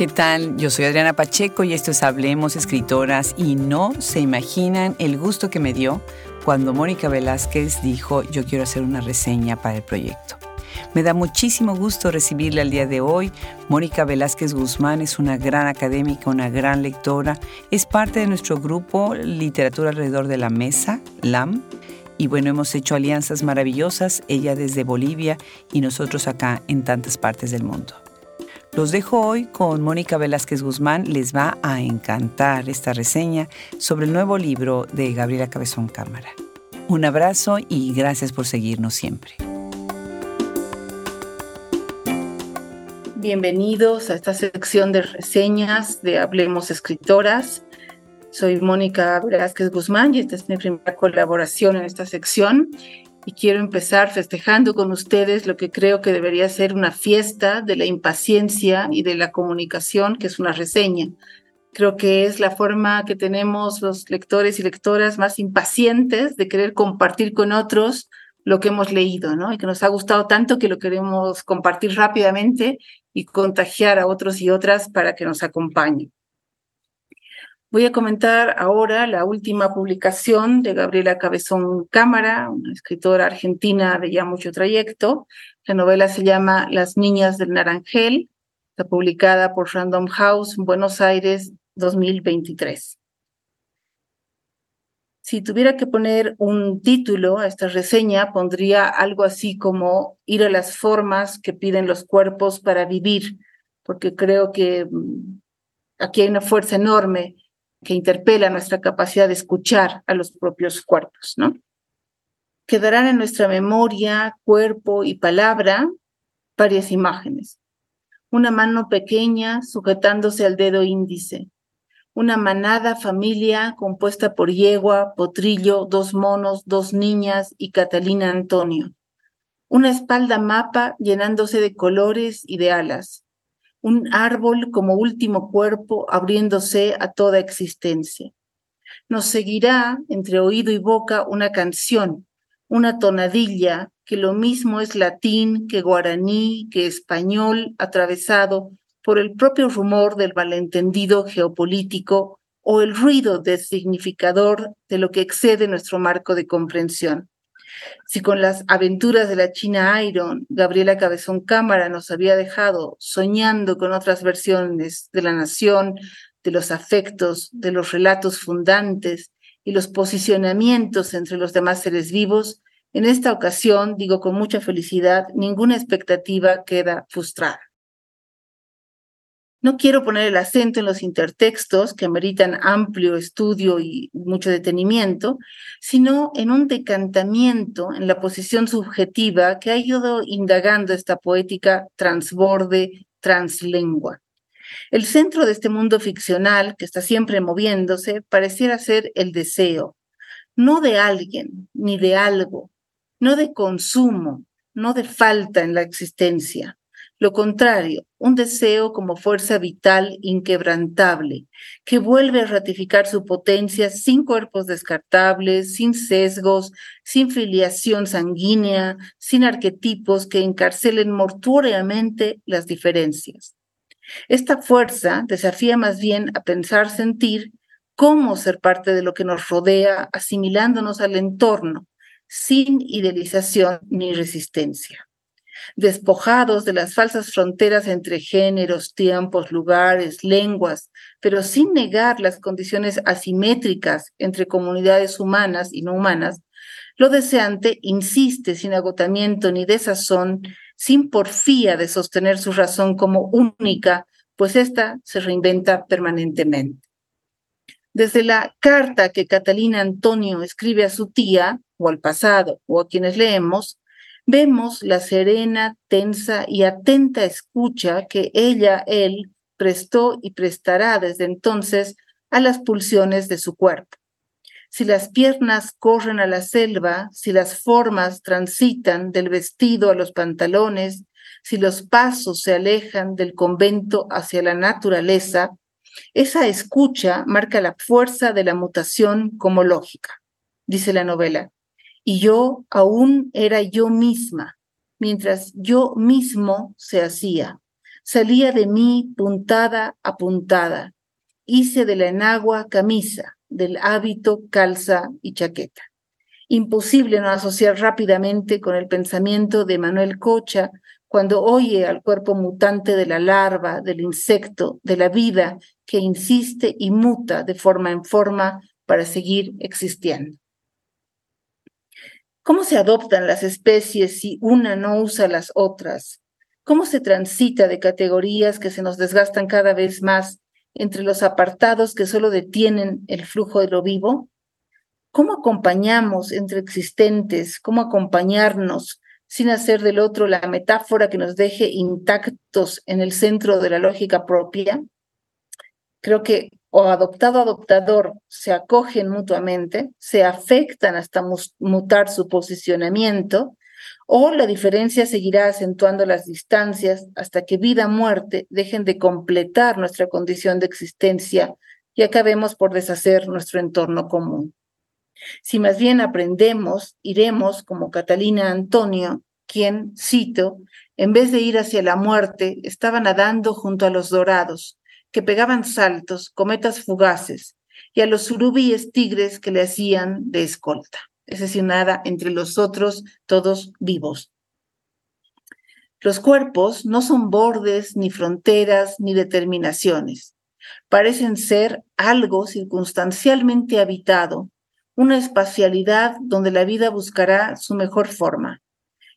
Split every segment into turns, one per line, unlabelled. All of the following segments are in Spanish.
¿qué tal? Yo soy Adriana Pacheco y esto es Hablemos Escritoras y no se imaginan el gusto que me dio cuando Mónica Velázquez dijo yo quiero hacer una reseña para el proyecto. Me da muchísimo gusto recibirla al día de hoy. Mónica Velázquez Guzmán es una gran académica, una gran lectora. Es parte de nuestro grupo Literatura alrededor de la mesa, LAM. Y bueno, hemos hecho alianzas maravillosas, ella desde Bolivia y nosotros acá en tantas partes del mundo. Los dejo hoy con Mónica Velázquez Guzmán. Les va a encantar esta reseña sobre el nuevo libro de Gabriela Cabezón Cámara. Un abrazo y gracias por seguirnos siempre.
Bienvenidos a esta sección de reseñas de Hablemos Escritoras. Soy Mónica Velázquez Guzmán y esta es mi primera colaboración en esta sección. Y quiero empezar festejando con ustedes lo que creo que debería ser una fiesta de la impaciencia y de la comunicación, que es una reseña. Creo que es la forma que tenemos los lectores y lectoras más impacientes de querer compartir con otros lo que hemos leído, ¿no? Y que nos ha gustado tanto que lo queremos compartir rápidamente y contagiar a otros y otras para que nos acompañen. Voy a comentar ahora la última publicación de Gabriela Cabezón Cámara, una escritora argentina de ya mucho trayecto. La novela se llama Las Niñas del Naranjel, está publicada por Random House, Buenos Aires, 2023. Si tuviera que poner un título a esta reseña, pondría algo así como ir a las formas que piden los cuerpos para vivir, porque creo que mm, aquí hay una fuerza enorme que interpela nuestra capacidad de escuchar a los propios cuerpos, ¿no? Quedarán en nuestra memoria, cuerpo y palabra varias imágenes. Una mano pequeña sujetándose al dedo índice, una manada familia compuesta por yegua, potrillo, dos monos, dos niñas y Catalina Antonio. Una espalda mapa llenándose de colores y de alas. Un árbol como último cuerpo abriéndose a toda existencia. Nos seguirá entre oído y boca una canción, una tonadilla que lo mismo es latín que guaraní, que español atravesado por el propio rumor del malentendido geopolítico o el ruido del significador de lo que excede nuestro marco de comprensión. Si con las aventuras de la China Iron, Gabriela Cabezón Cámara nos había dejado soñando con otras versiones de la nación, de los afectos, de los relatos fundantes y los posicionamientos entre los demás seres vivos, en esta ocasión, digo con mucha felicidad, ninguna expectativa queda frustrada. No quiero poner el acento en los intertextos que ameritan amplio estudio y mucho detenimiento, sino en un decantamiento en la posición subjetiva que ha ido indagando esta poética transborde, translengua. El centro de este mundo ficcional, que está siempre moviéndose, pareciera ser el deseo, no de alguien ni de algo, no de consumo, no de falta en la existencia, lo contrario, un deseo como fuerza vital inquebrantable, que vuelve a ratificar su potencia sin cuerpos descartables, sin sesgos, sin filiación sanguínea, sin arquetipos que encarcelen mortuoriamente las diferencias. Esta fuerza desafía más bien a pensar, sentir cómo ser parte de lo que nos rodea, asimilándonos al entorno, sin idealización ni resistencia despojados de las falsas fronteras entre géneros, tiempos, lugares, lenguas, pero sin negar las condiciones asimétricas entre comunidades humanas y no humanas, lo deseante insiste sin agotamiento ni desazón, sin porfía de sostener su razón como única, pues ésta se reinventa permanentemente. Desde la carta que Catalina Antonio escribe a su tía, o al pasado, o a quienes leemos, vemos la serena, tensa y atenta escucha que ella, él, prestó y prestará desde entonces a las pulsiones de su cuerpo. Si las piernas corren a la selva, si las formas transitan del vestido a los pantalones, si los pasos se alejan del convento hacia la naturaleza, esa escucha marca la fuerza de la mutación como lógica, dice la novela y yo aún era yo misma, mientras yo mismo se hacía, salía de mí puntada a puntada. Hice de la enagua camisa, del hábito calza y chaqueta. Imposible no asociar rápidamente con el pensamiento de Manuel Cocha cuando oye al cuerpo mutante de la larva, del insecto, de la vida que insiste y muta de forma en forma para seguir existiendo. ¿Cómo se adoptan las especies si una no usa las otras? ¿Cómo se transita de categorías que se nos desgastan cada vez más entre los apartados que solo detienen el flujo de lo vivo? ¿Cómo acompañamos entre existentes? ¿Cómo acompañarnos sin hacer del otro la metáfora que nos deje intactos en el centro de la lógica propia. Creo que o adoptado adoptador se acogen mutuamente, se afectan hasta mutar su posicionamiento, o la diferencia seguirá acentuando las distancias hasta que vida-muerte dejen de completar nuestra condición de existencia y acabemos por deshacer nuestro entorno común. Si más bien aprendemos, iremos, como Catalina Antonio, quien, cito, en vez de ir hacia la muerte, estaba nadando junto a los dorados, que pegaban saltos, cometas fugaces, y a los surubíes tigres que le hacían de escolta. Es decir, nada entre los otros, todos vivos. Los cuerpos no son bordes, ni fronteras, ni determinaciones. Parecen ser algo circunstancialmente habitado, una espacialidad donde la vida buscará su mejor forma.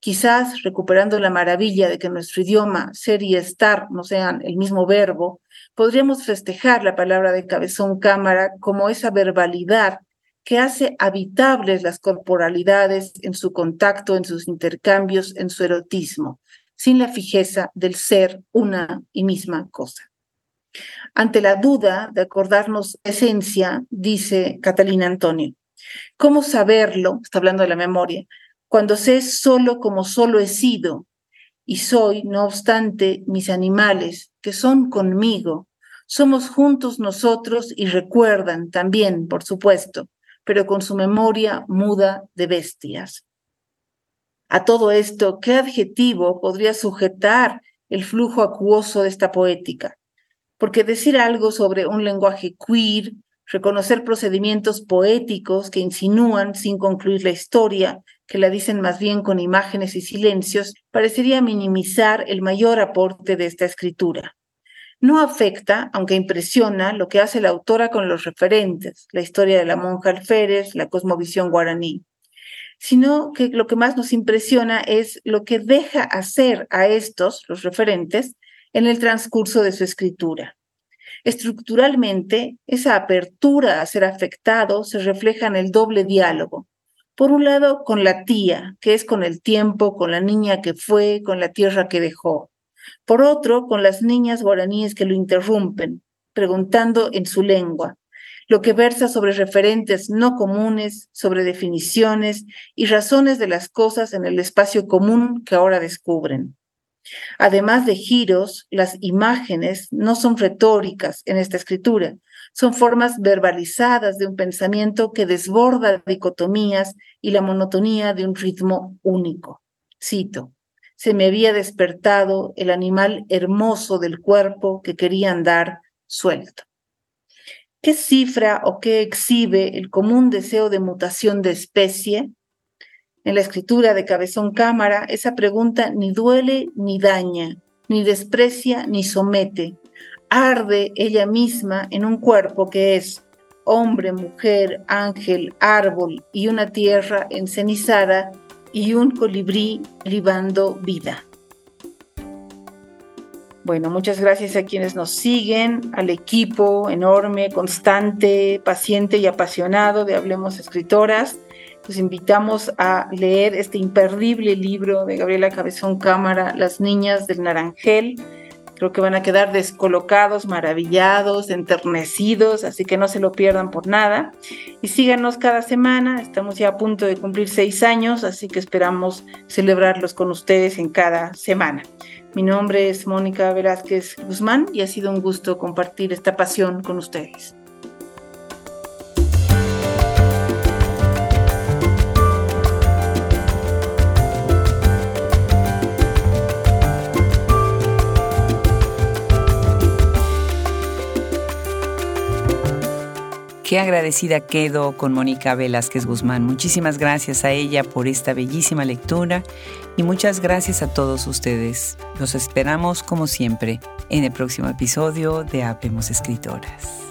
Quizás recuperando la maravilla de que nuestro idioma, ser y estar, no sean el mismo verbo, podríamos festejar la palabra de cabezón cámara como esa verbalidad que hace habitables las corporalidades en su contacto, en sus intercambios, en su erotismo, sin la fijeza del ser una y misma cosa. Ante la duda de acordarnos esencia, dice Catalina Antonio, ¿Cómo saberlo? Está hablando de la memoria. Cuando sé solo como solo he sido y soy, no obstante, mis animales, que son conmigo. Somos juntos nosotros y recuerdan también, por supuesto, pero con su memoria muda de bestias. A todo esto, ¿qué adjetivo podría sujetar el flujo acuoso de esta poética? Porque decir algo sobre un lenguaje queer, reconocer procedimientos poéticos que insinúan, sin concluir la historia, que la dicen más bien con imágenes y silencios, parecería minimizar el mayor aporte de esta escritura. No afecta, aunque impresiona, lo que hace la autora con los referentes, la historia de la monja alférez, la cosmovisión guaraní, sino que lo que más nos impresiona es lo que deja hacer a estos, los referentes, en el transcurso de su escritura. Estructuralmente, esa apertura a ser afectado se refleja en el doble diálogo. Por un lado, con la tía, que es con el tiempo, con la niña que fue, con la tierra que dejó. Por otro, con las niñas guaraníes que lo interrumpen, preguntando en su lengua, lo que versa sobre referentes no comunes, sobre definiciones y razones de las cosas en el espacio común que ahora descubren. Además de giros, las imágenes no son retóricas en esta escritura, son formas verbalizadas de un pensamiento que desborda dicotomías y la monotonía de un ritmo único. Cito, se me había despertado el animal hermoso del cuerpo que quería andar suelto. ¿Qué cifra o qué exhibe el común deseo de mutación de especie? En la escritura de Cabezón Cámara, esa pregunta ni duele ni daña, ni desprecia ni somete. Arde ella misma en un cuerpo que es hombre, mujer, ángel, árbol y una tierra encenizada y un colibrí libando vida. Bueno, muchas gracias a quienes nos siguen, al equipo enorme, constante, paciente y apasionado de Hablemos Escritoras. Los invitamos a leer este imperdible libro de Gabriela Cabezón Cámara, Las Niñas del Naranjel. Creo que van a quedar descolocados, maravillados, enternecidos, así que no se lo pierdan por nada. Y síganos cada semana, estamos ya a punto de cumplir seis años, así que esperamos celebrarlos con ustedes en cada semana. Mi nombre es Mónica Velázquez Guzmán y ha sido un gusto compartir esta pasión con ustedes.
Qué agradecida quedo con Mónica Velázquez Guzmán. Muchísimas gracias a ella por esta bellísima lectura y muchas gracias a todos ustedes. Los esperamos como siempre en el próximo episodio de Hablemos Escritoras.